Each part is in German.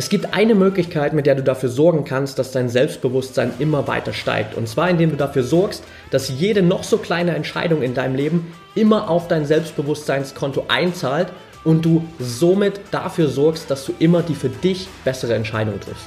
Es gibt eine Möglichkeit, mit der du dafür sorgen kannst, dass dein Selbstbewusstsein immer weiter steigt. Und zwar indem du dafür sorgst, dass jede noch so kleine Entscheidung in deinem Leben immer auf dein Selbstbewusstseinskonto einzahlt und du somit dafür sorgst, dass du immer die für dich bessere Entscheidung triffst.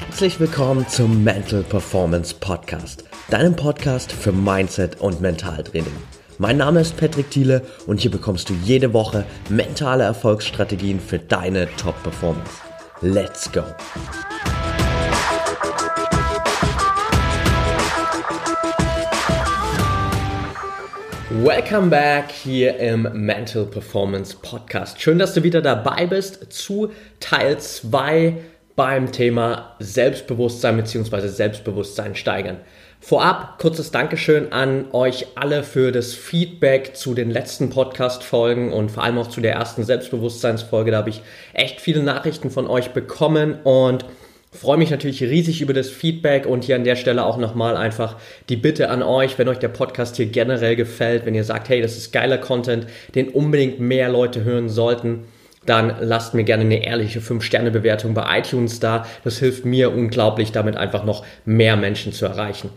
Herzlich willkommen zum Mental Performance Podcast, deinem Podcast für Mindset und Mentaltraining. Mein Name ist Patrick Thiele und hier bekommst du jede Woche mentale Erfolgsstrategien für deine Top-Performance. Let's go! Welcome back hier im Mental Performance Podcast. Schön, dass du wieder dabei bist zu Teil 2 beim Thema Selbstbewusstsein bzw. Selbstbewusstsein steigern. Vorab kurzes Dankeschön an euch alle für das Feedback zu den letzten Podcast-Folgen und vor allem auch zu der ersten Selbstbewusstseinsfolge. Da habe ich echt viele Nachrichten von euch bekommen und freue mich natürlich riesig über das Feedback und hier an der Stelle auch nochmal einfach die Bitte an euch, wenn euch der Podcast hier generell gefällt, wenn ihr sagt, hey, das ist geiler Content, den unbedingt mehr Leute hören sollten, dann lasst mir gerne eine ehrliche 5-Sterne-Bewertung bei iTunes da. Das hilft mir unglaublich, damit einfach noch mehr Menschen zu erreichen.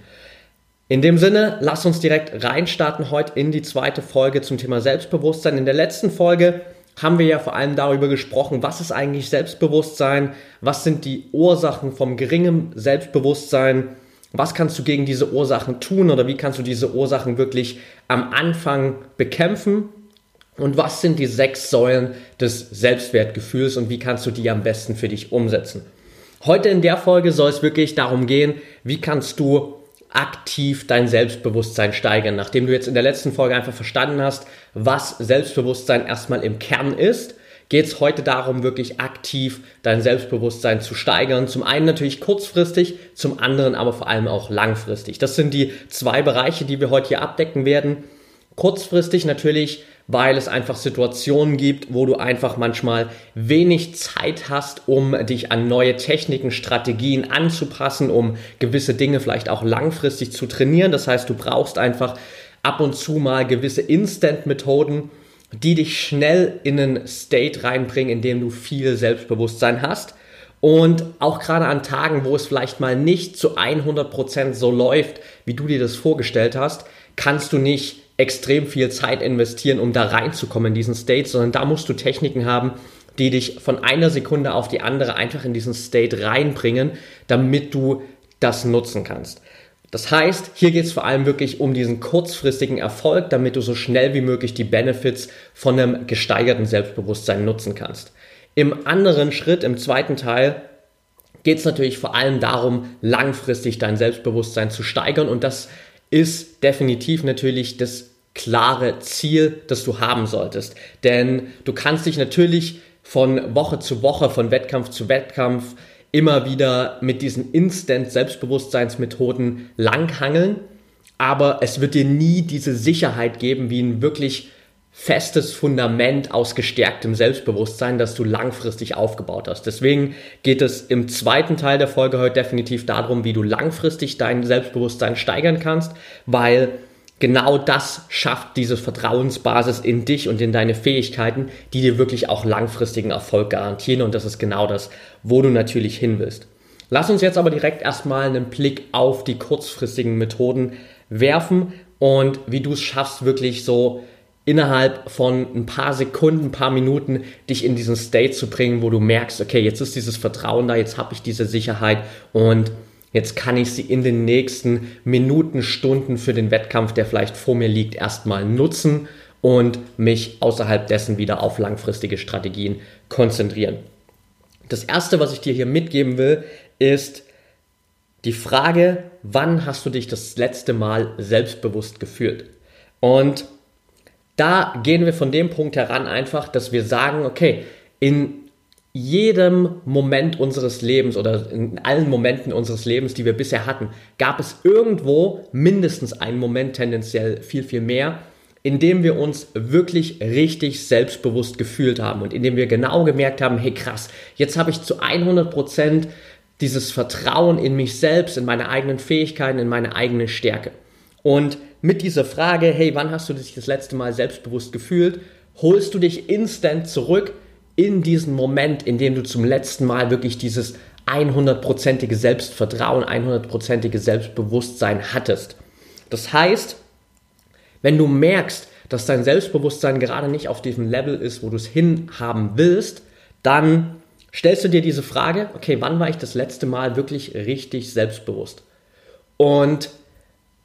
In dem Sinne, lasst uns direkt reinstarten heute in die zweite Folge zum Thema Selbstbewusstsein. In der letzten Folge haben wir ja vor allem darüber gesprochen, was ist eigentlich Selbstbewusstsein, was sind die Ursachen vom geringen Selbstbewusstsein, was kannst du gegen diese Ursachen tun oder wie kannst du diese Ursachen wirklich am Anfang bekämpfen und was sind die sechs Säulen des Selbstwertgefühls und wie kannst du die am besten für dich umsetzen? Heute in der Folge soll es wirklich darum gehen, wie kannst du aktiv dein Selbstbewusstsein steigern. Nachdem du jetzt in der letzten Folge einfach verstanden hast, was Selbstbewusstsein erstmal im Kern ist, geht es heute darum, wirklich aktiv dein Selbstbewusstsein zu steigern. Zum einen natürlich kurzfristig, zum anderen aber vor allem auch langfristig. Das sind die zwei Bereiche, die wir heute hier abdecken werden. Kurzfristig natürlich weil es einfach Situationen gibt, wo du einfach manchmal wenig Zeit hast, um dich an neue Techniken, Strategien anzupassen, um gewisse Dinge vielleicht auch langfristig zu trainieren. Das heißt, du brauchst einfach ab und zu mal gewisse Instant-Methoden, die dich schnell in einen State reinbringen, in dem du viel Selbstbewusstsein hast. Und auch gerade an Tagen, wo es vielleicht mal nicht zu 100% so läuft, wie du dir das vorgestellt hast, kannst du nicht extrem viel Zeit investieren, um da reinzukommen in diesen State, sondern da musst du Techniken haben, die dich von einer Sekunde auf die andere einfach in diesen State reinbringen, damit du das nutzen kannst. Das heißt, hier geht es vor allem wirklich um diesen kurzfristigen Erfolg, damit du so schnell wie möglich die Benefits von einem gesteigerten Selbstbewusstsein nutzen kannst. Im anderen Schritt, im zweiten Teil, geht es natürlich vor allem darum, langfristig dein Selbstbewusstsein zu steigern und das ist definitiv natürlich das klare Ziel, das du haben solltest. Denn du kannst dich natürlich von Woche zu Woche, von Wettkampf zu Wettkampf immer wieder mit diesen Instant-Selbstbewusstseinsmethoden langhangeln, aber es wird dir nie diese Sicherheit geben, wie ein wirklich festes Fundament aus gestärktem Selbstbewusstsein, das du langfristig aufgebaut hast. Deswegen geht es im zweiten Teil der Folge heute definitiv darum, wie du langfristig dein Selbstbewusstsein steigern kannst, weil genau das schafft diese Vertrauensbasis in dich und in deine Fähigkeiten, die dir wirklich auch langfristigen Erfolg garantieren und das ist genau das, wo du natürlich hin willst. Lass uns jetzt aber direkt erstmal einen Blick auf die kurzfristigen Methoden werfen und wie du es schaffst, wirklich so innerhalb von ein paar Sekunden, ein paar Minuten dich in diesen State zu bringen, wo du merkst, okay, jetzt ist dieses Vertrauen da, jetzt habe ich diese Sicherheit und jetzt kann ich sie in den nächsten Minuten, Stunden für den Wettkampf, der vielleicht vor mir liegt, erstmal nutzen und mich außerhalb dessen wieder auf langfristige Strategien konzentrieren. Das erste, was ich dir hier mitgeben will, ist die Frage, wann hast du dich das letzte Mal selbstbewusst gefühlt? Und da gehen wir von dem Punkt heran einfach, dass wir sagen, okay, in jedem Moment unseres Lebens oder in allen Momenten unseres Lebens, die wir bisher hatten, gab es irgendwo mindestens einen Moment, tendenziell viel, viel mehr, in dem wir uns wirklich richtig selbstbewusst gefühlt haben und in dem wir genau gemerkt haben, hey krass, jetzt habe ich zu 100 Prozent dieses Vertrauen in mich selbst, in meine eigenen Fähigkeiten, in meine eigene Stärke. Und mit dieser Frage, hey, wann hast du dich das letzte Mal selbstbewusst gefühlt, holst du dich instant zurück in diesen Moment, in dem du zum letzten Mal wirklich dieses 100%ige Selbstvertrauen, 100%ige Selbstbewusstsein hattest. Das heißt, wenn du merkst, dass dein Selbstbewusstsein gerade nicht auf diesem Level ist, wo du es hinhaben willst, dann stellst du dir diese Frage, okay, wann war ich das letzte Mal wirklich richtig selbstbewusst? Und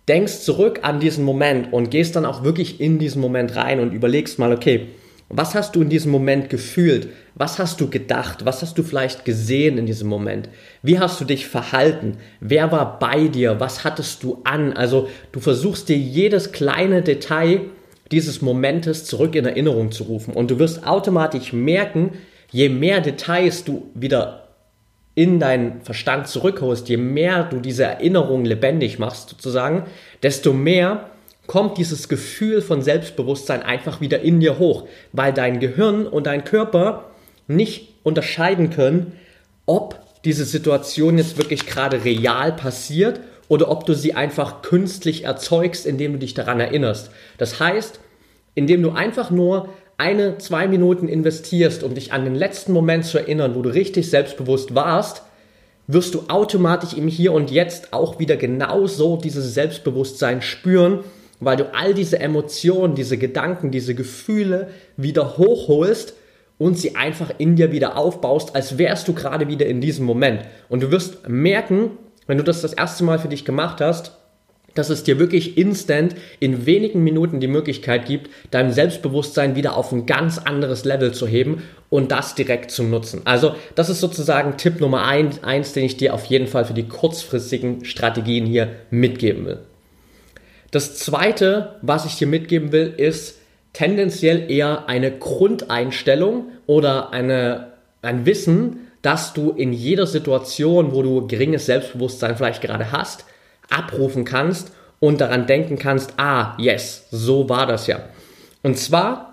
denkst zurück an diesen Moment und gehst dann auch wirklich in diesen Moment rein und überlegst mal, okay, was hast du in diesem Moment gefühlt? Was hast du gedacht? Was hast du vielleicht gesehen in diesem Moment? Wie hast du dich verhalten? Wer war bei dir? Was hattest du an? Also du versuchst dir jedes kleine Detail dieses Momentes zurück in Erinnerung zu rufen und du wirst automatisch merken, je mehr Details du wieder in deinen Verstand zurückholst, je mehr du diese Erinnerung lebendig machst sozusagen, desto mehr kommt dieses Gefühl von Selbstbewusstsein einfach wieder in dir hoch, weil dein Gehirn und dein Körper nicht unterscheiden können, ob diese Situation jetzt wirklich gerade real passiert oder ob du sie einfach künstlich erzeugst, indem du dich daran erinnerst. Das heißt, indem du einfach nur eine, zwei Minuten investierst, um dich an den letzten Moment zu erinnern, wo du richtig selbstbewusst warst, wirst du automatisch im Hier und Jetzt auch wieder genauso dieses Selbstbewusstsein spüren weil du all diese Emotionen, diese Gedanken, diese Gefühle wieder hochholst und sie einfach in dir wieder aufbaust, als wärst du gerade wieder in diesem Moment. Und du wirst merken, wenn du das das erste Mal für dich gemacht hast, dass es dir wirklich instant in wenigen Minuten die Möglichkeit gibt, dein Selbstbewusstsein wieder auf ein ganz anderes Level zu heben und das direkt zu nutzen. Also das ist sozusagen Tipp Nummer eins, eins den ich dir auf jeden Fall für die kurzfristigen Strategien hier mitgeben will. Das zweite, was ich dir mitgeben will, ist tendenziell eher eine Grundeinstellung oder eine, ein Wissen, dass du in jeder Situation, wo du geringes Selbstbewusstsein vielleicht gerade hast, abrufen kannst und daran denken kannst, ah, yes, so war das ja. Und zwar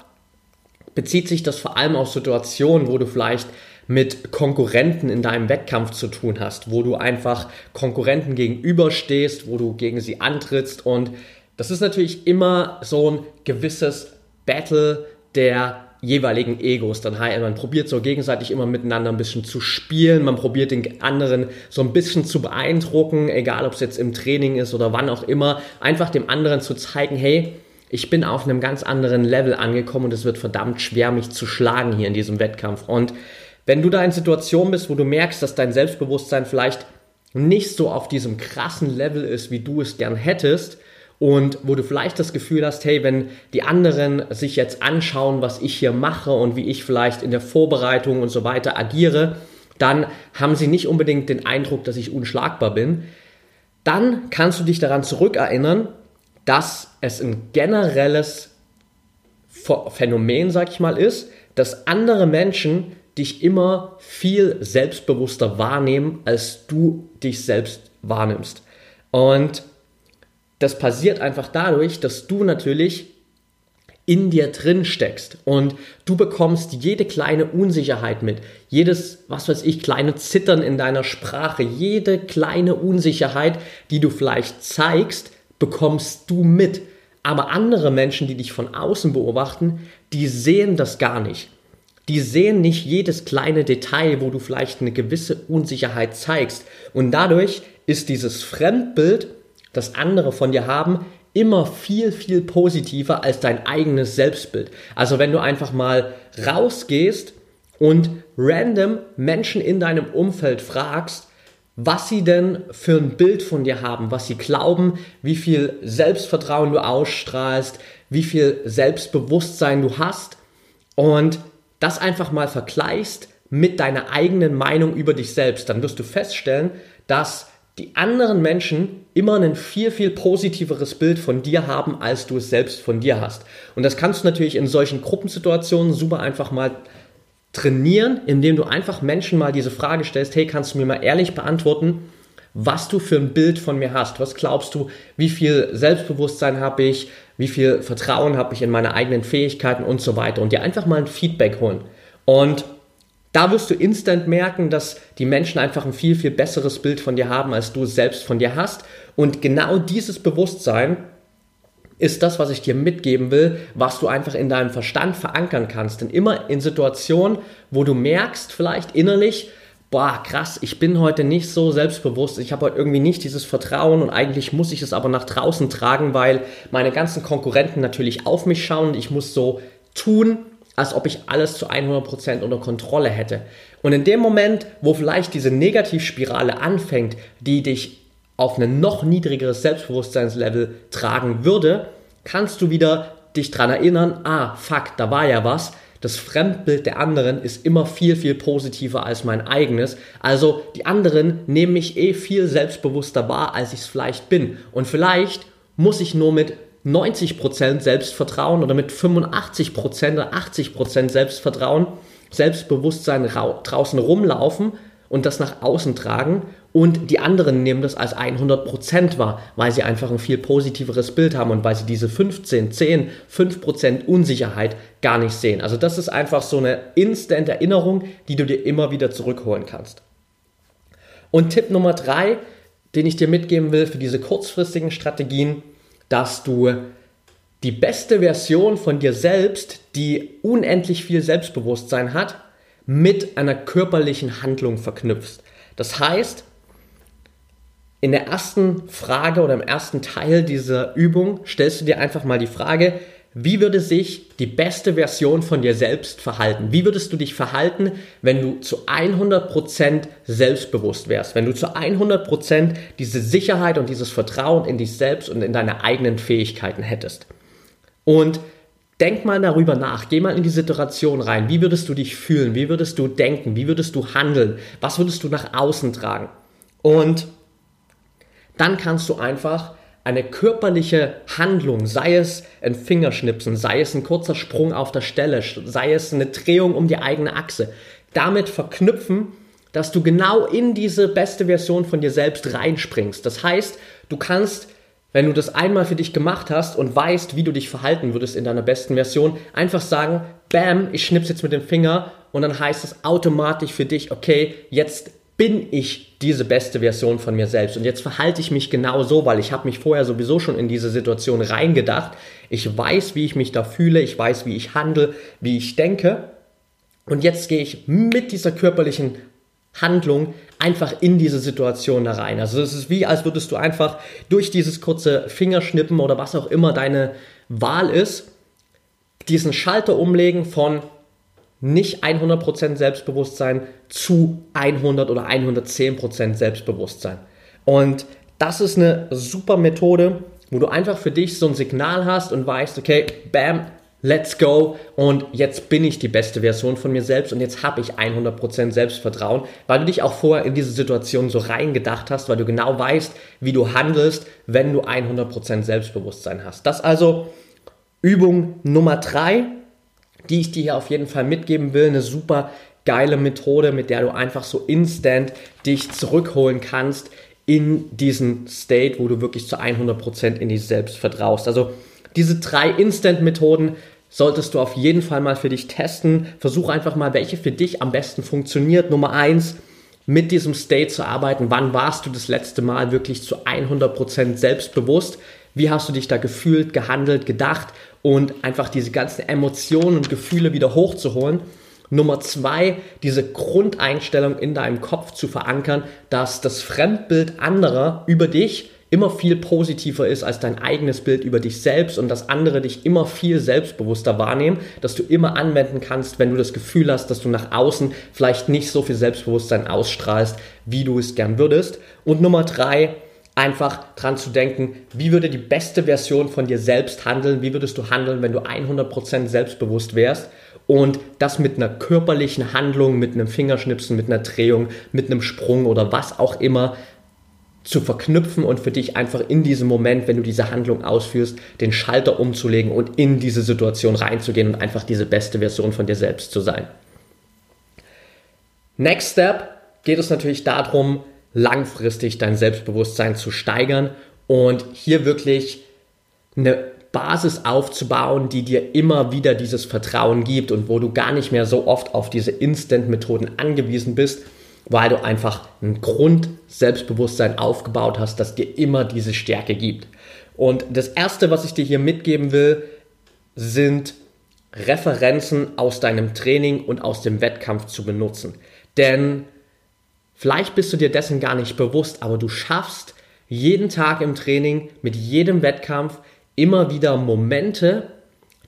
bezieht sich das vor allem auf Situationen, wo du vielleicht mit Konkurrenten in deinem Wettkampf zu tun hast, wo du einfach Konkurrenten gegenüberstehst, wo du gegen sie antrittst und das ist natürlich immer so ein gewisses Battle der jeweiligen Egos. Dann man probiert so gegenseitig immer miteinander ein bisschen zu spielen, man probiert den anderen so ein bisschen zu beeindrucken, egal ob es jetzt im Training ist oder wann auch immer, einfach dem anderen zu zeigen, hey, ich bin auf einem ganz anderen Level angekommen und es wird verdammt schwer, mich zu schlagen hier in diesem Wettkampf. Und wenn du da in Situationen bist, wo du merkst, dass dein Selbstbewusstsein vielleicht nicht so auf diesem krassen Level ist, wie du es gern hättest, und wo du vielleicht das Gefühl hast, hey, wenn die anderen sich jetzt anschauen, was ich hier mache und wie ich vielleicht in der Vorbereitung und so weiter agiere, dann haben sie nicht unbedingt den Eindruck, dass ich unschlagbar bin. Dann kannst du dich daran zurückerinnern, dass es ein generelles Phänomen, sag ich mal, ist, dass andere Menschen dich immer viel selbstbewusster wahrnehmen, als du dich selbst wahrnimmst. Und das passiert einfach dadurch, dass du natürlich in dir drin steckst und du bekommst jede kleine Unsicherheit mit, jedes, was weiß ich, kleine Zittern in deiner Sprache, jede kleine Unsicherheit, die du vielleicht zeigst, bekommst du mit. Aber andere Menschen, die dich von außen beobachten, die sehen das gar nicht. Die sehen nicht jedes kleine Detail, wo du vielleicht eine gewisse Unsicherheit zeigst. Und dadurch ist dieses Fremdbild das andere von dir haben, immer viel, viel positiver als dein eigenes Selbstbild. Also wenn du einfach mal rausgehst und random Menschen in deinem Umfeld fragst, was sie denn für ein Bild von dir haben, was sie glauben, wie viel Selbstvertrauen du ausstrahlst, wie viel Selbstbewusstsein du hast und das einfach mal vergleichst mit deiner eigenen Meinung über dich selbst, dann wirst du feststellen, dass die anderen Menschen immer ein viel, viel positiveres Bild von dir haben, als du es selbst von dir hast. Und das kannst du natürlich in solchen Gruppensituationen super einfach mal trainieren, indem du einfach Menschen mal diese Frage stellst, hey, kannst du mir mal ehrlich beantworten, was du für ein Bild von mir hast? Was glaubst du, wie viel Selbstbewusstsein habe ich, wie viel Vertrauen habe ich in meine eigenen Fähigkeiten und so weiter und dir einfach mal ein Feedback holen. Und Da wirst du instant merken, dass die Menschen einfach ein viel, viel besseres Bild von dir haben, als du es selbst von dir hast. Und genau dieses Bewusstsein ist das, was ich dir mitgeben will, was du einfach in deinem Verstand verankern kannst. Denn immer in Situationen, wo du merkst, vielleicht innerlich, boah, krass, ich bin heute nicht so selbstbewusst, ich habe heute irgendwie nicht dieses Vertrauen und eigentlich muss ich es aber nach draußen tragen, weil meine ganzen Konkurrenten natürlich auf mich schauen und ich muss so tun, als ob ich alles zu 100% unter Kontrolle hätte. Und in dem Moment, wo vielleicht diese Negativspirale anfängt, die dich auf ein noch niedrigeres Selbstbewusstseinslevel tragen würde, kannst du wieder dich dran erinnern, ah, fuck, da war ja was. Das Fremdbild der anderen ist immer viel, viel positiver als mein eigenes. Also die anderen nehmen mich eh viel selbstbewusster wahr, als ich es vielleicht bin. Und vielleicht muss ich nur mit 90% Selbstvertrauen oder mit 85% oder 80% Selbstvertrauen, Selbstbewusstsein draußen rumlaufen und das nach außen tragen und die anderen nehmen das als 100% wahr, weil sie einfach ein viel positiveres Bild haben und weil sie diese 15, 10, 5% Unsicherheit gar nicht sehen. Also das ist einfach so eine instant Erinnerung, die du dir immer wieder zurückholen kannst. Und Tipp Nummer drei, den ich dir mitgeben will für diese kurzfristigen Strategien, dass du die beste Version von dir selbst, die unendlich viel Selbstbewusstsein hat, mit einer körperlichen Handlung verknüpfst. Das heißt, in der ersten Frage oder im ersten Teil dieser Übung stellst du dir einfach mal die Frage, wie würde sich die beste Version von dir selbst verhalten? Wie würdest du dich verhalten, wenn du zu 100% selbstbewusst wärst? Wenn du zu 100% diese Sicherheit und dieses Vertrauen in dich selbst und in deine eigenen Fähigkeiten hättest? Und denk mal darüber nach, geh mal in die Situation rein. Wie würdest du dich fühlen? Wie würdest du denken? Wie würdest du handeln? Was würdest du nach außen tragen? Und dann kannst du einfach eine körperliche Handlung, sei es ein Fingerschnipsen, sei es ein kurzer Sprung auf der Stelle, sei es eine Drehung um die eigene Achse, damit verknüpfen, dass du genau in diese beste Version von dir selbst reinspringst. Das heißt, du kannst, wenn du das einmal für dich gemacht hast und weißt, wie du dich verhalten würdest in deiner besten Version, einfach sagen, bam, ich schnips jetzt mit dem Finger und dann heißt es automatisch für dich, okay, jetzt bin ich diese beste Version von mir selbst. Und jetzt verhalte ich mich genau so, weil ich habe mich vorher sowieso schon in diese Situation reingedacht. Ich weiß, wie ich mich da fühle, ich weiß, wie ich handle, wie ich denke. Und jetzt gehe ich mit dieser körperlichen Handlung einfach in diese Situation da rein. Also es ist wie, als würdest du einfach durch dieses kurze Fingerschnippen oder was auch immer deine Wahl ist, diesen Schalter umlegen von nicht 100% Selbstbewusstsein zu 100 oder 110% Selbstbewusstsein. Und das ist eine super Methode, wo du einfach für dich so ein Signal hast und weißt, okay, bam, let's go und jetzt bin ich die beste Version von mir selbst und jetzt habe ich 100% Selbstvertrauen, weil du dich auch vorher in diese Situation so reingedacht hast, weil du genau weißt, wie du handelst, wenn du 100% Selbstbewusstsein hast. Das also Übung Nummer 3 die ich dir hier auf jeden Fall mitgeben will. Eine super geile Methode, mit der du einfach so instant dich zurückholen kannst in diesen State, wo du wirklich zu 100% in dich selbst vertraust. Also diese drei Instant-Methoden solltest du auf jeden Fall mal für dich testen. Versuch einfach mal, welche für dich am besten funktioniert. Nummer eins, mit diesem State zu arbeiten. Wann warst du das letzte Mal wirklich zu 100% selbstbewusst? Wie hast du dich da gefühlt, gehandelt, gedacht und einfach diese ganzen Emotionen und Gefühle wieder hochzuholen. Nummer zwei, diese Grundeinstellung in deinem Kopf zu verankern, dass das Fremdbild anderer über dich immer viel positiver ist als dein eigenes Bild über dich selbst und dass andere dich immer viel selbstbewusster wahrnehmen, dass du immer anwenden kannst, wenn du das Gefühl hast, dass du nach außen vielleicht nicht so viel Selbstbewusstsein ausstrahlst, wie du es gern würdest. Und Nummer drei, einfach dran zu denken, wie würde die beste Version von dir selbst handeln, wie würdest du handeln, wenn du 100% selbstbewusst wärst und das mit einer körperlichen Handlung, mit einem Fingerschnipsen, mit einer Drehung, mit einem Sprung oder was auch immer zu verknüpfen und für dich einfach in diesem Moment, wenn du diese Handlung ausführst, den Schalter umzulegen und in diese Situation reinzugehen und einfach diese beste Version von dir selbst zu sein. Next Step geht es natürlich darum, langfristig dein Selbstbewusstsein zu steigern und hier wirklich eine Basis aufzubauen, die dir immer wieder dieses Vertrauen gibt und wo du gar nicht mehr so oft auf diese Instant-Methoden angewiesen bist, weil du einfach ein Grund-Selbstbewusstsein aufgebaut hast, das dir immer diese Stärke gibt. Und das Erste, was ich dir hier mitgeben will, sind Referenzen aus deinem Training und aus dem Wettkampf zu benutzen. Denn vielleicht bist du dir dessen gar nicht bewusst, aber du schaffst jeden Tag im Training mit jedem Wettkampf immer wieder Momente,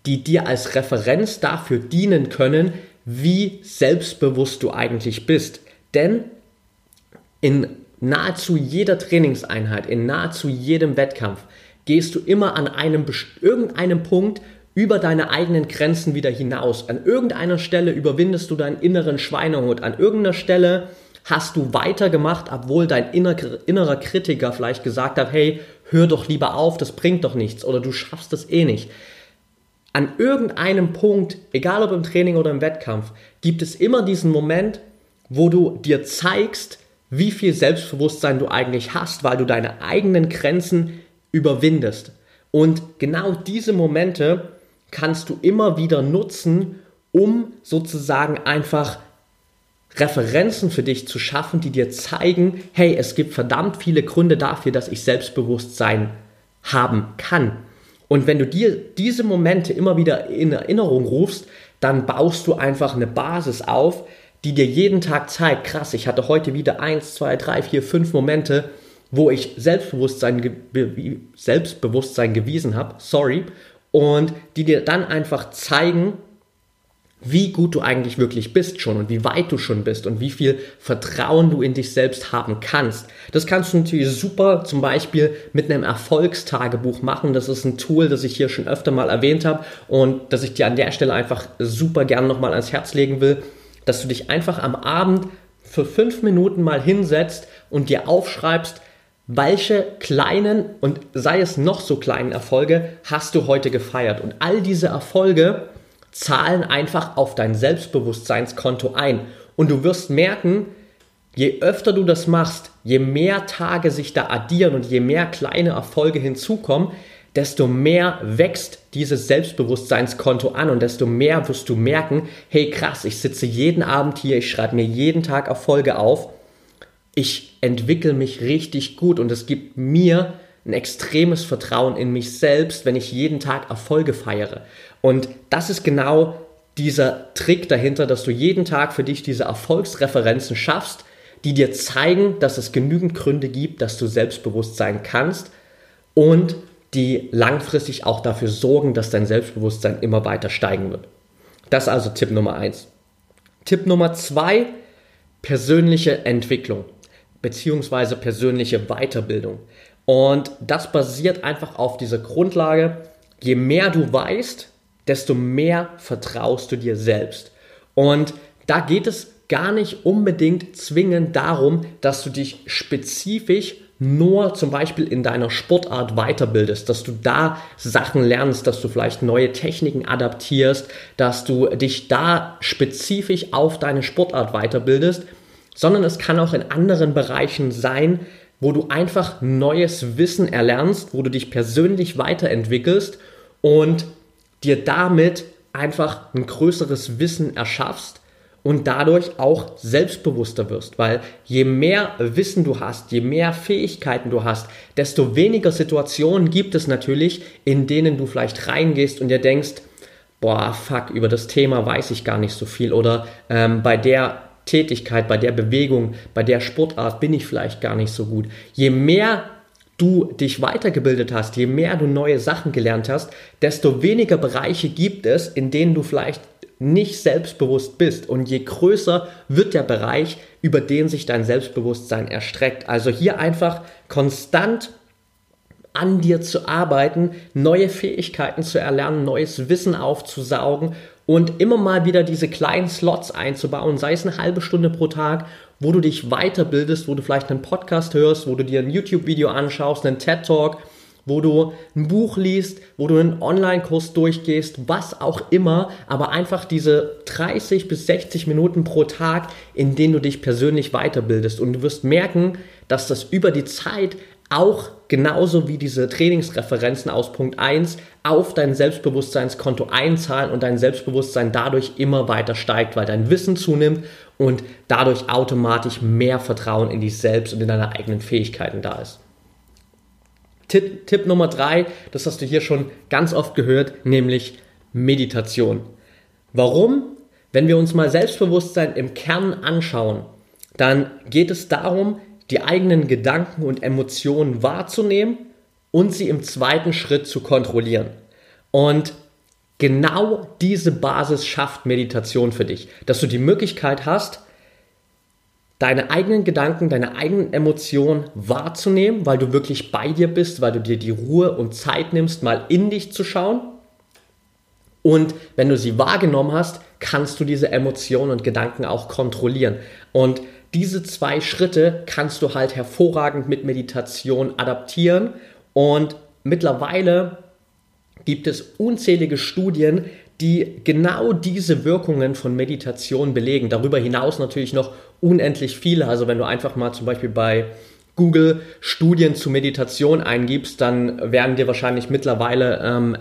die dir als Referenz dafür dienen können, wie selbstbewusst du eigentlich bist. Denn in nahezu jeder Trainingseinheit, in nahezu jedem Wettkampf gehst du immer an einem irgendeinem Punkt über deine eigenen Grenzen wieder hinaus. An irgendeiner Stelle überwindest du deinen inneren Schweinehund. An irgendeiner Stelle hast du weitergemacht, obwohl dein innerer Kritiker vielleicht gesagt hat, hey, hör doch lieber auf, das bringt doch nichts oder du schaffst es eh nicht. An irgendeinem Punkt, egal ob im Training oder im Wettkampf, gibt es immer diesen Moment, wo du dir zeigst, wie viel Selbstbewusstsein du eigentlich hast, weil du deine eigenen Grenzen überwindest. Und genau diese Momente kannst du immer wieder nutzen, um sozusagen einfach Referenzen für dich zu schaffen, die dir zeigen, hey, es gibt verdammt viele Gründe dafür, dass ich Selbstbewusstsein haben kann. Und wenn du dir diese Momente immer wieder in Erinnerung rufst, dann baust du einfach eine Basis auf, die dir jeden Tag zeigt, krass, ich hatte heute wieder eins, zwei, drei, vier, fünf Momente, wo ich Selbstbewusstsein, Selbstbewusstsein gewiesen habe, sorry, und die dir dann einfach zeigen, wie gut du eigentlich wirklich bist schon und wie weit du schon bist und wie viel Vertrauen du in dich selbst haben kannst. Das kannst du natürlich super zum Beispiel mit einem Erfolgstagebuch machen. Das ist ein Tool, das ich hier schon öfter mal erwähnt habe und das ich dir an der Stelle einfach super gern nochmal ans Herz legen will, dass du dich einfach am Abend für fünf Minuten mal hinsetzt und dir aufschreibst, welche kleinen und sei es noch so kleinen Erfolge hast du heute gefeiert? Und all diese Erfolge zahlen einfach auf dein Selbstbewusstseinskonto ein. Und du wirst merken, je öfter du das machst, je mehr Tage sich da addieren und je mehr kleine Erfolge hinzukommen, desto mehr wächst dieses Selbstbewusstseinskonto an und desto mehr wirst du merken, hey krass, ich sitze jeden Abend hier, ich schreibe mir jeden Tag Erfolge auf ich entwickle mich richtig gut und es gibt mir ein extremes Vertrauen in mich selbst, wenn ich jeden Tag Erfolge feiere. Und das ist genau dieser Trick dahinter, dass du jeden Tag für dich diese Erfolgsreferenzen schaffst, die dir zeigen, dass es genügend Gründe gibt, dass du selbstbewusst sein kannst und die langfristig auch dafür sorgen, dass dein Selbstbewusstsein immer weiter steigen wird. Das ist also Tipp Nummer eins. Tipp Nummer zwei, persönliche Entwicklung beziehungsweise persönliche Weiterbildung. Und das basiert einfach auf dieser Grundlage, je mehr du weißt, desto mehr vertraust du dir selbst. Und da geht es gar nicht unbedingt zwingend darum, dass du dich spezifisch nur zum Beispiel in deiner Sportart weiterbildest, dass du da Sachen lernst, dass du vielleicht neue Techniken adaptierst, dass du dich da spezifisch auf deine Sportart weiterbildest, sondern es kann auch in anderen Bereichen sein, wo du einfach neues Wissen erlernst, wo du dich persönlich weiterentwickelst und dir damit einfach ein größeres Wissen erschaffst und dadurch auch selbstbewusster wirst, weil je mehr Wissen du hast, je mehr Fähigkeiten du hast, desto weniger Situationen gibt es natürlich, in denen du vielleicht reingehst und dir denkst, boah, fuck, über das Thema weiß ich gar nicht so viel oder ähm, bei der Tätigkeit, bei der Bewegung, bei der Sportart bin ich vielleicht gar nicht so gut. Je mehr du dich weitergebildet hast, je mehr du neue Sachen gelernt hast, desto weniger Bereiche gibt es, in denen du vielleicht nicht selbstbewusst bist. Und je größer wird der Bereich, über den sich dein Selbstbewusstsein erstreckt. Also hier einfach konstant an dir zu arbeiten, neue Fähigkeiten zu erlernen, neues Wissen aufzusaugen und immer mal wieder diese kleinen Slots einzubauen, sei es eine halbe Stunde pro Tag, wo du dich weiterbildest, wo du vielleicht einen Podcast hörst, wo du dir ein YouTube-Video anschaust, einen TED-Talk, wo du ein Buch liest, wo du einen Online-Kurs durchgehst, was auch immer, aber einfach diese 30 bis 60 Minuten pro Tag, in denen du dich persönlich weiterbildest. Und du wirst merken, dass das über die Zeit auch genauso wie diese Trainingsreferenzen aus Punkt 1 auf dein Selbstbewusstseinskonto einzahlen und dein Selbstbewusstsein dadurch immer weiter steigt, weil dein Wissen zunimmt und dadurch automatisch mehr Vertrauen in dich selbst und in deine eigenen Fähigkeiten da ist. Tipp, Tipp Nummer 3, das hast du hier schon ganz oft gehört, nämlich Meditation. Warum? Wenn wir uns mal Selbstbewusstsein im Kern anschauen, dann geht es darum, die eigenen Gedanken und Emotionen wahrzunehmen und sie im zweiten Schritt zu kontrollieren. Und genau diese Basis schafft Meditation für dich, dass du die Möglichkeit hast, deine eigenen Gedanken, deine eigenen Emotionen wahrzunehmen, weil du wirklich bei dir bist, weil du dir die Ruhe und Zeit nimmst, mal in dich zu schauen. Und wenn du sie wahrgenommen hast, kannst du diese Emotionen und Gedanken auch kontrollieren. Und diese zwei Schritte kannst du halt hervorragend mit Meditation adaptieren und mittlerweile gibt es unzählige Studien, die genau diese Wirkungen von Meditation belegen. Darüber hinaus natürlich noch unendlich viele. Also wenn du einfach mal zum Beispiel bei Google Studien zu Meditation eingibst, dann werden dir wahrscheinlich mittlerweile ähm,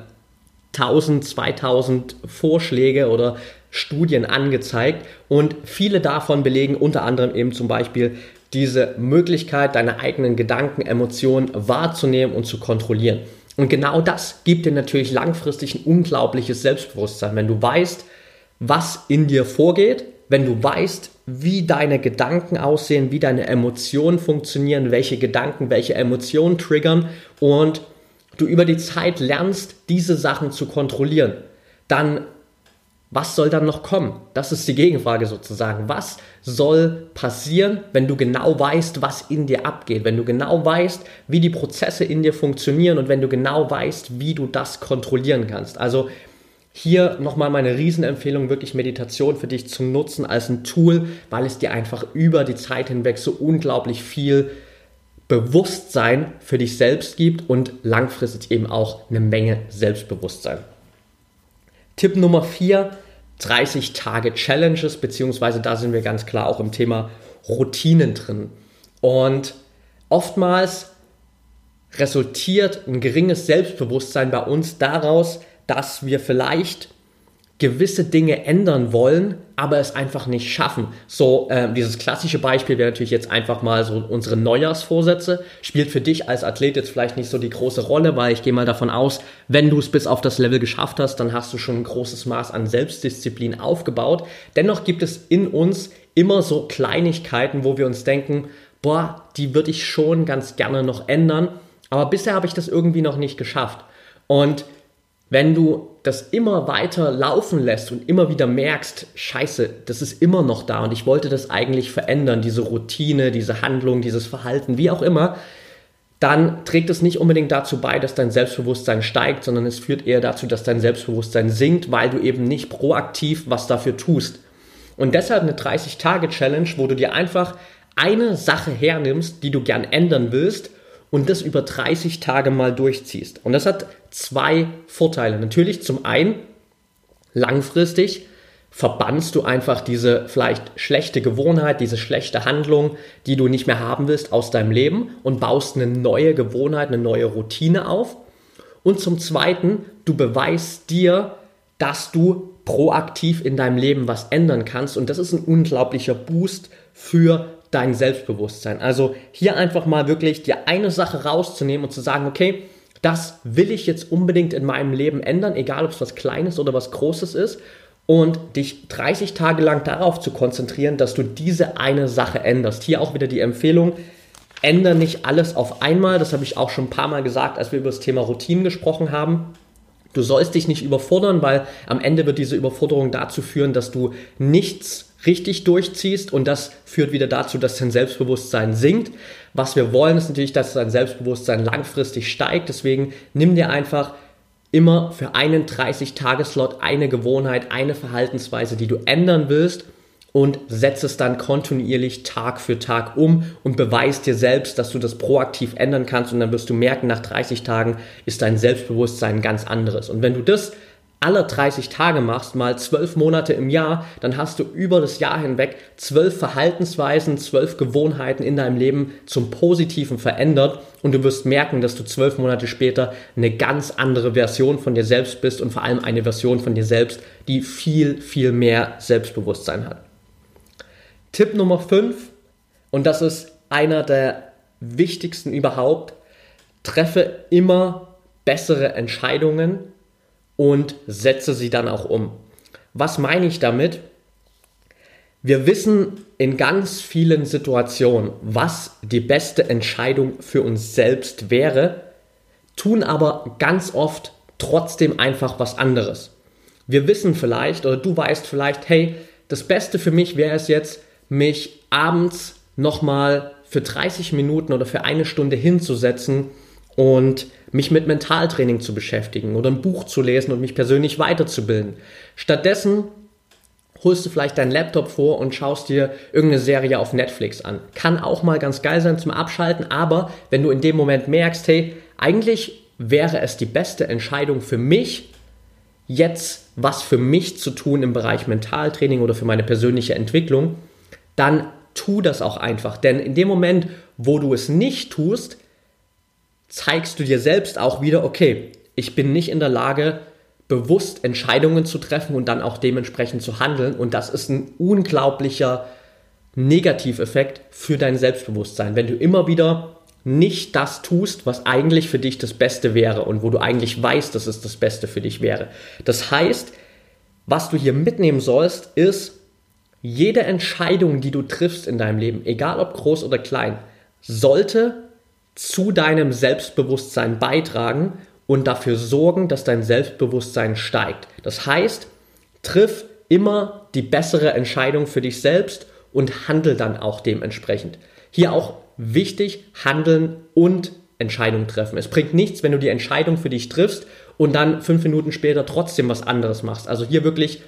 1000, 2000 Vorschläge oder Studien angezeigt und viele davon belegen unter anderem eben zum Beispiel diese Möglichkeit, deine eigenen Gedanken, Emotionen wahrzunehmen und zu kontrollieren. Und genau das gibt dir natürlich langfristig ein unglaubliches Selbstbewusstsein, wenn du weißt, was in dir vorgeht, wenn du weißt, wie deine Gedanken aussehen, wie deine Emotionen funktionieren, welche Gedanken, welche Emotionen triggern und du über die Zeit lernst, diese Sachen zu kontrollieren, dann was soll dann noch kommen? Das ist die Gegenfrage sozusagen. Was soll passieren, wenn du genau weißt, was in dir abgeht, wenn du genau weißt, wie die Prozesse in dir funktionieren und wenn du genau weißt, wie du das kontrollieren kannst? Also hier nochmal meine Riesenempfehlung, wirklich Meditation für dich zu nutzen als ein Tool, weil es dir einfach über die Zeit hinweg so unglaublich viel Bewusstsein für dich selbst gibt und langfristig eben auch eine Menge Selbstbewusstsein. Tipp Nummer 4, 30 Tage Challenges, beziehungsweise da sind wir ganz klar auch im Thema Routinen drin. Und oftmals resultiert ein geringes Selbstbewusstsein bei uns daraus, dass wir vielleicht gewisse Dinge ändern wollen, aber es einfach nicht schaffen. So, äh, dieses klassische Beispiel wäre natürlich jetzt einfach mal so unsere Neujahrsvorsätze. Spielt für dich als Athlet jetzt vielleicht nicht so die große Rolle, weil ich gehe mal davon aus, wenn du es bis auf das Level geschafft hast, dann hast du schon ein großes Maß an Selbstdisziplin aufgebaut. Dennoch gibt es in uns immer so Kleinigkeiten, wo wir uns denken, boah, die würde ich schon ganz gerne noch ändern, aber bisher habe ich das irgendwie noch nicht geschafft. Und wenn du das immer weiter laufen lässt und immer wieder merkst, scheiße, das ist immer noch da und ich wollte das eigentlich verändern, diese Routine, diese Handlung, dieses Verhalten, wie auch immer, dann trägt es nicht unbedingt dazu bei, dass dein Selbstbewusstsein steigt, sondern es führt eher dazu, dass dein Selbstbewusstsein sinkt, weil du eben nicht proaktiv was dafür tust. Und deshalb eine 30-Tage-Challenge, wo du dir einfach eine Sache hernimmst, die du gern ändern willst und das über 30 Tage mal durchziehst. Und das hat zwei Vorteile. Natürlich zum einen, langfristig verbannst du einfach diese vielleicht schlechte Gewohnheit, diese schlechte Handlung, die du nicht mehr haben willst aus deinem Leben und baust eine neue Gewohnheit, eine neue Routine auf. Und zum Zweiten, du beweist dir, dass du proaktiv in deinem Leben was ändern kannst. Und das ist ein unglaublicher Boost für dein Selbstbewusstsein. Also hier einfach mal wirklich dir eine Sache rauszunehmen und zu sagen, okay, das will ich jetzt unbedingt in meinem Leben ändern, egal ob es was Kleines oder was Großes ist. Und dich 30 Tage lang darauf zu konzentrieren, dass du diese eine Sache änderst. Hier auch wieder die Empfehlung, ändere nicht alles auf einmal. Das habe ich auch schon ein paar Mal gesagt, als wir über das Thema Routinen gesprochen haben. Du sollst dich nicht überfordern, weil am Ende wird diese Überforderung dazu führen, dass du nichts richtig durchziehst und das führt wieder dazu, dass dein Selbstbewusstsein sinkt. Was wir wollen, ist natürlich, dass dein Selbstbewusstsein langfristig steigt. Deswegen nimm dir einfach immer für einen 30-Tageslot eine Gewohnheit, eine Verhaltensweise, die du ändern willst und setze es dann kontinuierlich Tag für Tag um und beweist dir selbst, dass du das proaktiv ändern kannst und dann wirst du merken, nach 30 Tagen ist dein Selbstbewusstsein ganz anderes. Und wenn du das aller 30 Tage machst, mal 12 Monate im Jahr, dann hast du über das Jahr hinweg 12 Verhaltensweisen, 12 Gewohnheiten in deinem Leben zum Positiven verändert und du wirst merken, dass du 12 Monate später eine ganz andere Version von dir selbst bist und vor allem eine Version von dir selbst, die viel, viel mehr Selbstbewusstsein hat. Tipp Nummer 5, und das ist einer der wichtigsten überhaupt, treffe immer bessere Entscheidungen und setze sie dann auch um. Was meine ich damit? Wir wissen in ganz vielen Situationen, was die beste Entscheidung für uns selbst wäre, tun aber ganz oft trotzdem einfach was anderes. Wir wissen vielleicht oder du weißt vielleicht, hey, das Beste für mich wäre es jetzt, mich abends nochmal für 30 Minuten oder für eine Stunde hinzusetzen und mich mit Mentaltraining zu beschäftigen oder ein Buch zu lesen und mich persönlich weiterzubilden. Stattdessen holst du vielleicht deinen Laptop vor und schaust dir irgendeine Serie auf Netflix an. Kann auch mal ganz geil sein zum Abschalten, aber wenn du in dem Moment merkst, hey, eigentlich wäre es die beste Entscheidung für mich, jetzt was für mich zu tun im Bereich Mentaltraining oder für meine persönliche Entwicklung, dann tu das auch einfach. Denn in dem Moment, wo du es nicht tust, zeigst du dir selbst auch wieder, okay, ich bin nicht in der Lage, bewusst Entscheidungen zu treffen und dann auch dementsprechend zu handeln. Und das ist ein unglaublicher Negativeffekt für dein Selbstbewusstsein. Wenn du immer wieder nicht das tust, was eigentlich für dich das Beste wäre und wo du eigentlich weißt, dass es das Beste für dich wäre. Das heißt, was du hier mitnehmen sollst, ist, jede Entscheidung, die du triffst in deinem Leben, egal ob groß oder klein, sollte zu deinem Selbstbewusstsein beitragen und dafür sorgen, dass dein Selbstbewusstsein steigt. Das heißt, triff immer die bessere Entscheidung für dich selbst und handel dann auch dementsprechend. Hier auch wichtig, handeln und Entscheidung treffen. Es bringt nichts, wenn du die Entscheidung für dich triffst und dann fünf Minuten später trotzdem was anderes machst. Also hier wirklich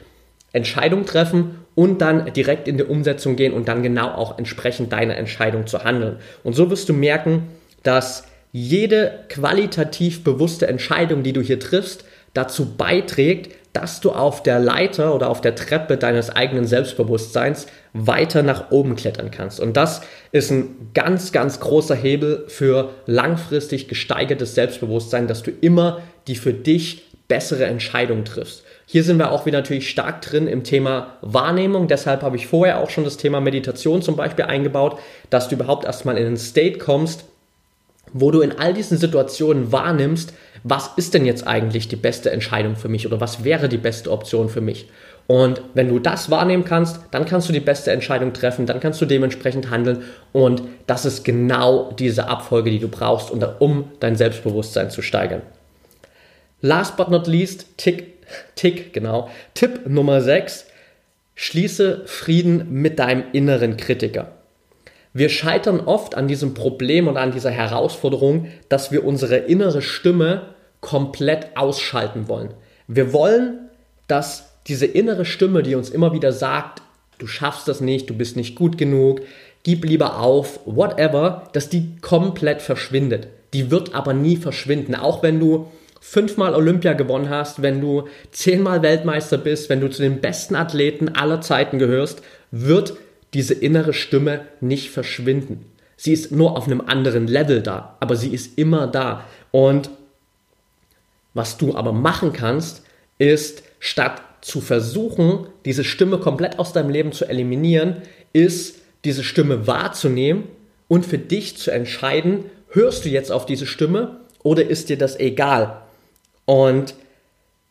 Entscheidung treffen und dann direkt in die Umsetzung gehen und dann genau auch entsprechend deiner Entscheidung zu handeln. Und so wirst du merken, dass jede qualitativ bewusste Entscheidung, die du hier triffst, dazu beiträgt, dass du auf der Leiter oder auf der Treppe deines eigenen Selbstbewusstseins weiter nach oben klettern kannst. Und das ist ein ganz, ganz großer Hebel für langfristig gesteigertes Selbstbewusstsein, dass du immer die für dich bessere Entscheidung triffst. Hier sind wir auch wieder natürlich stark drin im Thema Wahrnehmung. Deshalb habe ich vorher auch schon das Thema Meditation zum Beispiel eingebaut, dass du überhaupt erstmal in einen State kommst, wo du in all diesen Situationen wahrnimmst, was ist denn jetzt eigentlich die beste Entscheidung für mich oder was wäre die beste Option für mich. Und wenn du das wahrnehmen kannst, dann kannst du die beste Entscheidung treffen, dann kannst du dementsprechend handeln und das ist genau diese Abfolge, die du brauchst, um dein Selbstbewusstsein zu steigern. Last but not least, Tick, Tick, genau. Tipp Nummer 6, schließe Frieden mit deinem inneren Kritiker. Wir scheitern oft an diesem Problem und an dieser Herausforderung, dass wir unsere innere Stimme komplett ausschalten wollen. Wir wollen, dass diese innere Stimme, die uns immer wieder sagt, du schaffst das nicht, du bist nicht gut genug, gib lieber auf, whatever, dass die komplett verschwindet. Die wird aber nie verschwinden, auch wenn du fünfmal Olympia gewonnen hast, wenn du zehnmal Weltmeister bist, wenn du zu den besten Athleten aller Zeiten gehörst, wird diese innere Stimme nicht verschwinden. Sie ist nur auf einem anderen Level da, aber sie ist immer da. Und was du aber machen kannst, ist, statt zu versuchen, diese Stimme komplett aus deinem Leben zu eliminieren, ist, diese Stimme wahrzunehmen und für dich zu entscheiden, hörst du jetzt auf diese Stimme oder ist dir das egal? Und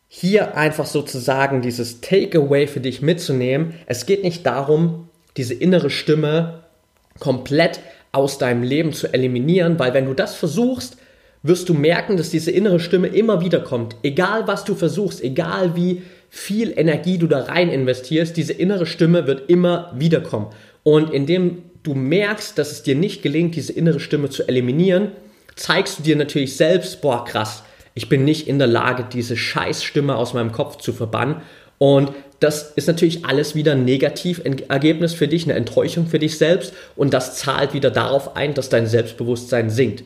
hier einfach sozusagen dieses Takeaway für dich mitzunehmen. Es geht nicht darum, diese innere Stimme komplett aus deinem Leben zu eliminieren, weil wenn du das versuchst, wirst du merken, dass diese innere Stimme immer wieder kommt. Egal was du versuchst, egal wie viel Energie du da rein investierst, diese innere Stimme wird immer wieder kommen. Und indem du merkst, dass es dir nicht gelingt, diese innere Stimme zu eliminieren, zeigst du dir natürlich selbst, boah, krass, ich bin nicht in der Lage, diese Scheißstimme aus meinem Kopf zu verbannen. Und das ist natürlich alles wieder ein Negativergebnis für dich, eine Enttäuschung für dich selbst und das zahlt wieder darauf ein, dass dein Selbstbewusstsein sinkt.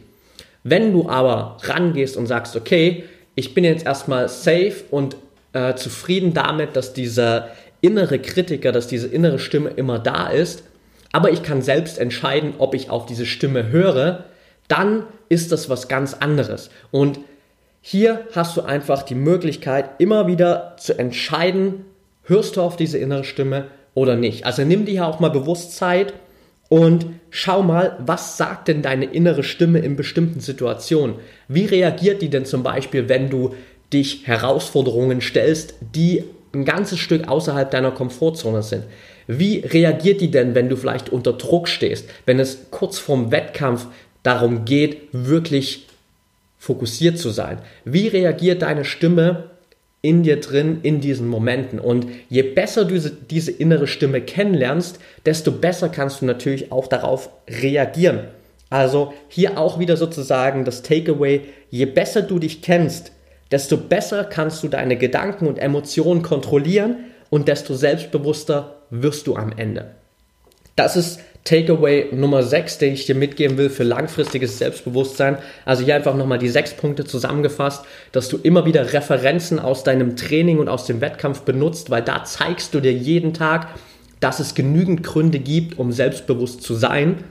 Wenn du aber rangehst und sagst, okay, ich bin jetzt erstmal safe und äh, zufrieden damit, dass dieser innere Kritiker, dass diese innere Stimme immer da ist, aber ich kann selbst entscheiden, ob ich auf diese Stimme höre, dann ist das was ganz anderes. Und hier hast du einfach die Möglichkeit, immer wieder zu entscheiden, hörst du auf diese innere Stimme oder nicht. Also nimm dir auch mal bewusst Zeit und schau mal, was sagt denn deine innere Stimme in bestimmten Situationen? Wie reagiert die denn zum Beispiel, wenn du dich Herausforderungen stellst, die ein ganzes Stück außerhalb deiner Komfortzone sind? Wie reagiert die denn, wenn du vielleicht unter Druck stehst, wenn es kurz vorm Wettkampf darum geht, wirklich fokussiert zu sein? Wie reagiert deine Stimme in dir drin in diesen Momenten? Und je besser du diese, diese innere Stimme kennenlernst, desto besser kannst du natürlich auch darauf reagieren. Also hier auch wieder sozusagen das Takeaway, je besser du dich kennst, desto besser kannst du deine Gedanken und Emotionen kontrollieren und desto selbstbewusster wirst du am Ende. Das ist Takeaway Nummer 6, den ich dir mitgeben will für langfristiges Selbstbewusstsein. Also hier einfach nochmal die sechs Punkte zusammengefasst, dass du immer wieder Referenzen aus deinem Training und aus dem Wettkampf benutzt, weil da zeigst du dir jeden Tag, dass es genügend Gründe gibt, um selbstbewusst zu sein,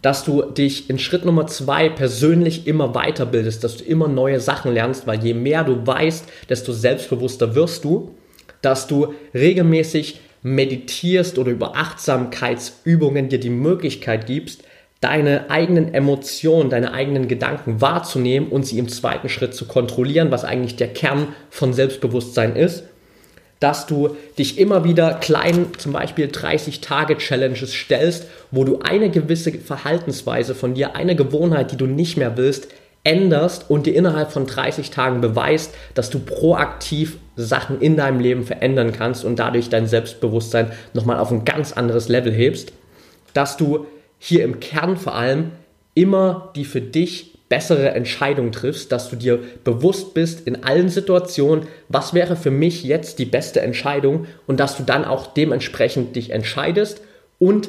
dass du dich in Schritt Nummer zwei persönlich immer weiterbildest, dass du immer neue Sachen lernst, weil je mehr du weißt, desto selbstbewusster wirst du, dass du regelmäßig meditierst oder über Achtsamkeitsübungen dir die Möglichkeit gibst, deine eigenen Emotionen, deine eigenen Gedanken wahrzunehmen und sie im zweiten Schritt zu kontrollieren, was eigentlich der Kern von Selbstbewusstsein ist, dass du dich immer wieder kleinen, zum Beispiel 30-Tage-Challenges stellst, wo du eine gewisse Verhaltensweise von dir, eine Gewohnheit, die du nicht mehr willst, änderst und dir innerhalb von 30 Tagen beweist, dass du proaktiv Sachen in deinem Leben verändern kannst und dadurch dein Selbstbewusstsein nochmal auf ein ganz anderes Level hebst, dass du hier im Kern vor allem immer die für dich bessere Entscheidung triffst, dass du dir bewusst bist in allen Situationen, was wäre für mich jetzt die beste Entscheidung und dass du dann auch dementsprechend dich entscheidest und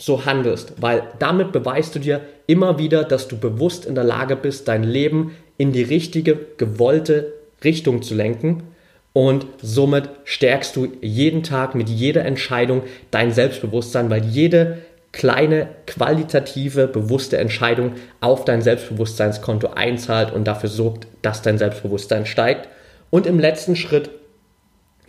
so handelst, weil damit beweist du dir immer wieder, dass du bewusst in der Lage bist, dein Leben in die richtige, gewollte Richtung zu lenken und somit stärkst du jeden Tag mit jeder Entscheidung dein Selbstbewusstsein, weil jede kleine, qualitative, bewusste Entscheidung auf dein Selbstbewusstseinskonto einzahlt und dafür sorgt, dass dein Selbstbewusstsein steigt. Und im letzten Schritt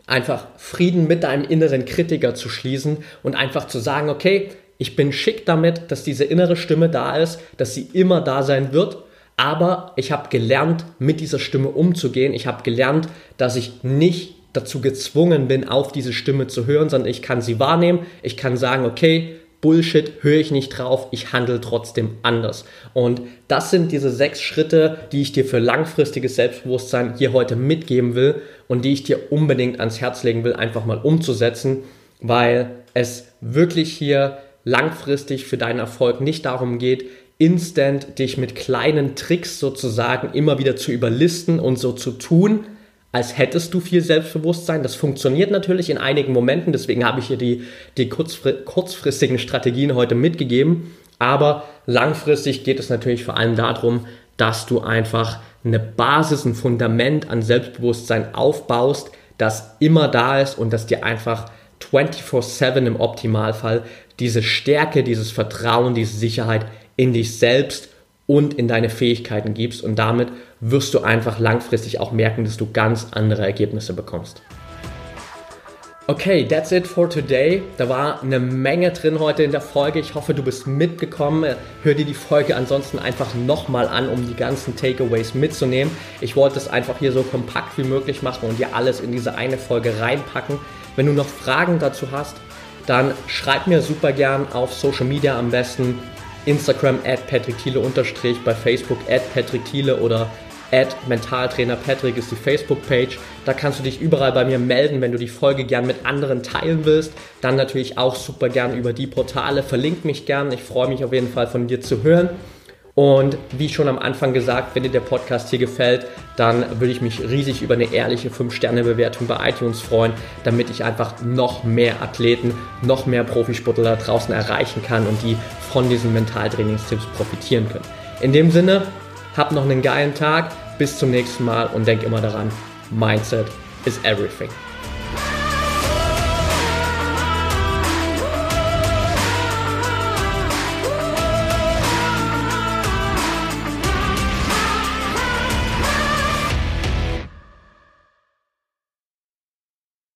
einfach Frieden mit deinem inneren Kritiker zu schließen und einfach zu sagen, okay, ich bin schick damit, dass diese innere Stimme da ist, dass sie immer da sein wird. Aber ich habe gelernt, mit dieser Stimme umzugehen. Ich habe gelernt, dass ich nicht dazu gezwungen bin, auf diese Stimme zu hören, sondern ich kann sie wahrnehmen. Ich kann sagen, okay, Bullshit, höre ich nicht drauf, ich handle trotzdem anders. Und das sind diese sechs Schritte, die ich dir für langfristiges Selbstbewusstsein hier heute mitgeben will und die ich dir unbedingt ans Herz legen will, einfach mal umzusetzen, weil es wirklich hier langfristig für deinen Erfolg nicht darum geht, instant dich mit kleinen Tricks sozusagen immer wieder zu überlisten und so zu tun, als hättest du viel Selbstbewusstsein. Das funktioniert natürlich in einigen Momenten, deswegen habe ich hier die, die kurzfristigen Strategien heute mitgegeben. Aber langfristig geht es natürlich vor allem darum, dass du einfach eine Basis, ein Fundament an Selbstbewusstsein aufbaust, das immer da ist und das dir einfach 24/7 im Optimalfall diese Stärke, dieses Vertrauen, diese Sicherheit in dich selbst und in deine Fähigkeiten gibst und damit wirst du einfach langfristig auch merken, dass du ganz andere Ergebnisse bekommst. Okay, that's it for today. Da war eine Menge drin heute in der Folge. Ich hoffe, du bist mitgekommen. Hör dir die Folge ansonsten einfach nochmal an, um die ganzen Takeaways mitzunehmen. Ich wollte es einfach hier so kompakt wie möglich machen und dir alles in diese eine Folge reinpacken. Wenn du noch Fragen dazu hast, dann schreib mir super gern auf Social Media am besten. Instagram at Patrick Thiele unterstrich, bei Facebook at Patrick Thiele oder at Mentaltrainer Patrick ist die Facebook-Page. Da kannst du dich überall bei mir melden, wenn du die Folge gern mit anderen teilen willst. Dann natürlich auch super gern über die Portale. Verlink mich gern. Ich freue mich auf jeden Fall von dir zu hören. Und wie schon am Anfang gesagt, wenn dir der Podcast hier gefällt, dann würde ich mich riesig über eine ehrliche 5-Sterne-Bewertung bei iTunes freuen, damit ich einfach noch mehr Athleten, noch mehr Profisportler da draußen erreichen kann und die von diesen Mentaltrainingstipps profitieren können. In dem Sinne, hab noch einen geilen Tag, bis zum nächsten Mal und denk immer daran, Mindset is everything.